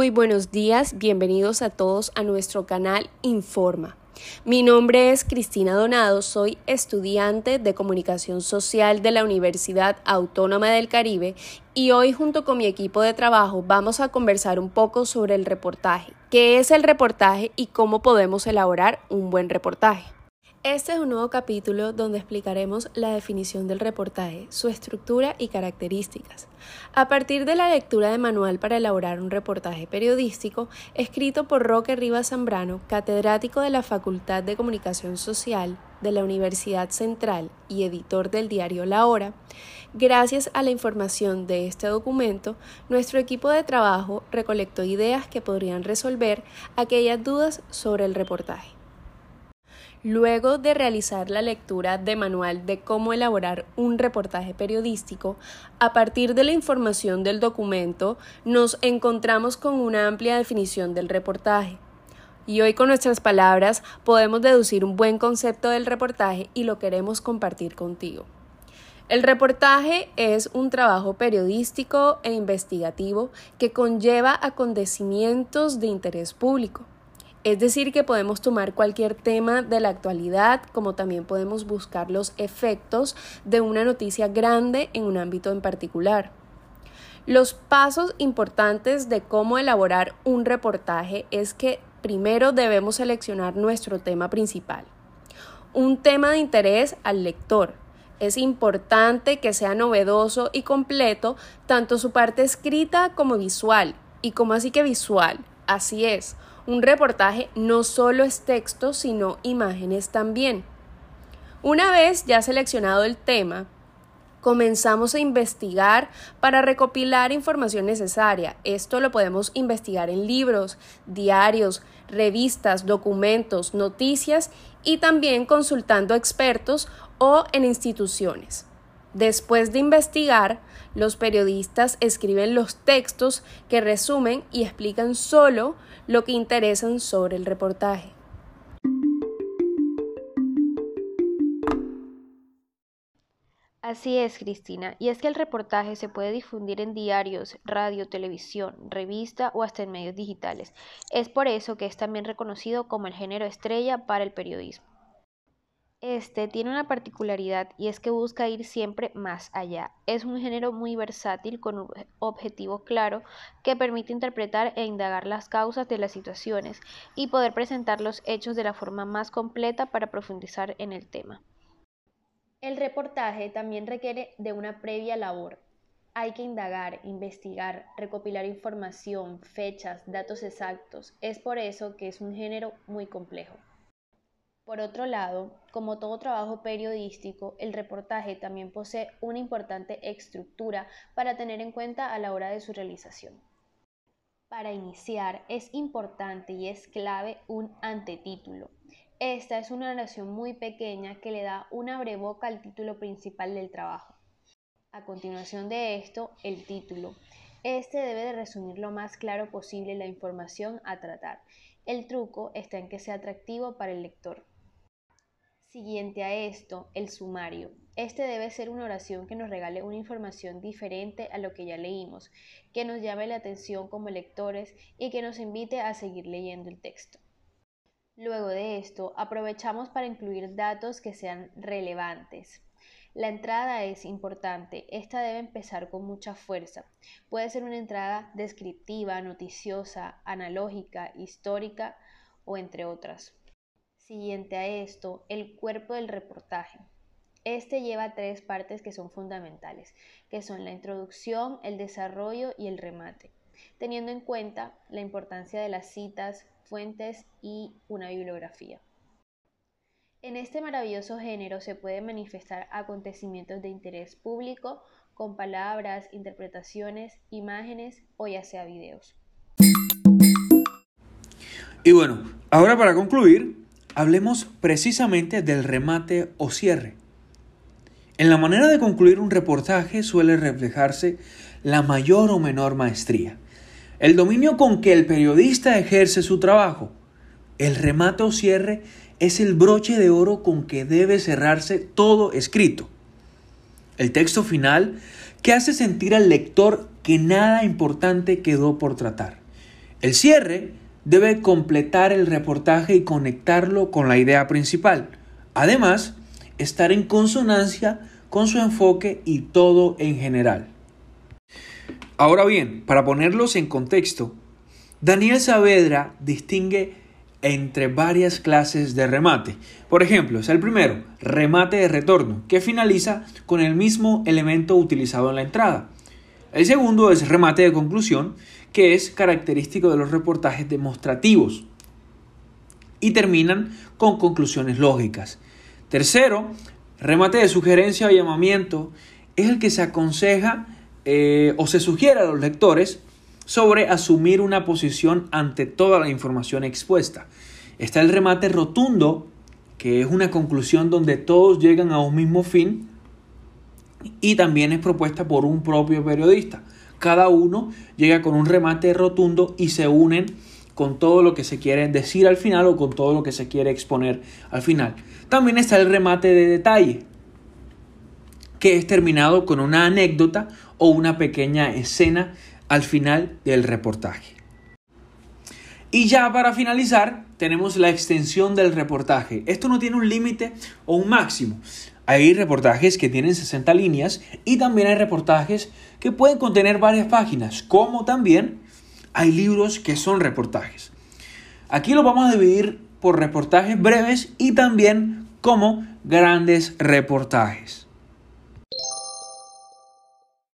Muy buenos días, bienvenidos a todos a nuestro canal Informa. Mi nombre es Cristina Donado, soy estudiante de Comunicación Social de la Universidad Autónoma del Caribe y hoy junto con mi equipo de trabajo vamos a conversar un poco sobre el reportaje, qué es el reportaje y cómo podemos elaborar un buen reportaje. Este es un nuevo capítulo donde explicaremos la definición del reportaje, su estructura y características. A partir de la lectura de manual para elaborar un reportaje periodístico, escrito por Roque Rivas Zambrano, catedrático de la Facultad de Comunicación Social de la Universidad Central y editor del diario La Hora, gracias a la información de este documento, nuestro equipo de trabajo recolectó ideas que podrían resolver aquellas dudas sobre el reportaje. Luego de realizar la lectura de manual de cómo elaborar un reportaje periodístico, a partir de la información del documento nos encontramos con una amplia definición del reportaje. Y hoy con nuestras palabras podemos deducir un buen concepto del reportaje y lo queremos compartir contigo. El reportaje es un trabajo periodístico e investigativo que conlleva acontecimientos de interés público es decir, que podemos tomar cualquier tema de la actualidad, como también podemos buscar los efectos de una noticia grande en un ámbito en particular. Los pasos importantes de cómo elaborar un reportaje es que primero debemos seleccionar nuestro tema principal. Un tema de interés al lector. Es importante que sea novedoso y completo, tanto su parte escrita como visual. ¿Y como así que visual? Así es, un reportaje no solo es texto, sino imágenes también. Una vez ya seleccionado el tema, comenzamos a investigar para recopilar información necesaria. Esto lo podemos investigar en libros, diarios, revistas, documentos, noticias y también consultando expertos o en instituciones. Después de investigar, los periodistas escriben los textos que resumen y explican solo lo que interesan sobre el reportaje. Así es, Cristina, y es que el reportaje se puede difundir en diarios, radio, televisión, revista o hasta en medios digitales. Es por eso que es también reconocido como el género estrella para el periodismo. Este tiene una particularidad y es que busca ir siempre más allá. Es un género muy versátil con un objetivo claro que permite interpretar e indagar las causas de las situaciones y poder presentar los hechos de la forma más completa para profundizar en el tema. El reportaje también requiere de una previa labor. Hay que indagar, investigar, recopilar información, fechas, datos exactos. Es por eso que es un género muy complejo. Por otro lado, como todo trabajo periodístico, el reportaje también posee una importante estructura para tener en cuenta a la hora de su realización. Para iniciar, es importante y es clave un antetítulo. Esta es una oración muy pequeña que le da una breboca al título principal del trabajo. A continuación de esto, el título. Este debe de resumir lo más claro posible la información a tratar. El truco está en que sea atractivo para el lector. Siguiente a esto, el sumario. Este debe ser una oración que nos regale una información diferente a lo que ya leímos, que nos llame la atención como lectores y que nos invite a seguir leyendo el texto. Luego de esto, aprovechamos para incluir datos que sean relevantes. La entrada es importante, esta debe empezar con mucha fuerza. Puede ser una entrada descriptiva, noticiosa, analógica, histórica o entre otras. Siguiente a esto, el cuerpo del reportaje. Este lleva tres partes que son fundamentales, que son la introducción, el desarrollo y el remate, teniendo en cuenta la importancia de las citas, fuentes y una bibliografía. En este maravilloso género se pueden manifestar acontecimientos de interés público con palabras, interpretaciones, imágenes o ya sea videos. Y bueno, ahora para concluir, hablemos precisamente del remate o cierre. En la manera de concluir un reportaje suele reflejarse la mayor o menor maestría, el dominio con que el periodista ejerce su trabajo. El remate o cierre es el broche de oro con que debe cerrarse todo escrito. El texto final que hace sentir al lector que nada importante quedó por tratar. El cierre debe completar el reportaje y conectarlo con la idea principal. Además, estar en consonancia con su enfoque y todo en general. Ahora bien, para ponerlos en contexto, Daniel Saavedra distingue entre varias clases de remate. Por ejemplo, es el primero, remate de retorno, que finaliza con el mismo elemento utilizado en la entrada. El segundo es remate de conclusión, que es característico de los reportajes demostrativos. Y terminan con conclusiones lógicas. Tercero, remate de sugerencia o llamamiento, es el que se aconseja eh, o se sugiere a los lectores sobre asumir una posición ante toda la información expuesta. Está el remate rotundo, que es una conclusión donde todos llegan a un mismo fin y también es propuesta por un propio periodista. Cada uno llega con un remate rotundo y se unen con todo lo que se quiere decir al final o con todo lo que se quiere exponer al final. También está el remate de detalle, que es terminado con una anécdota o una pequeña escena al final del reportaje. Y ya para finalizar, tenemos la extensión del reportaje. Esto no tiene un límite o un máximo. Hay reportajes que tienen 60 líneas y también hay reportajes que pueden contener varias páginas, como también hay libros que son reportajes. Aquí lo vamos a dividir por reportajes breves y también como grandes reportajes.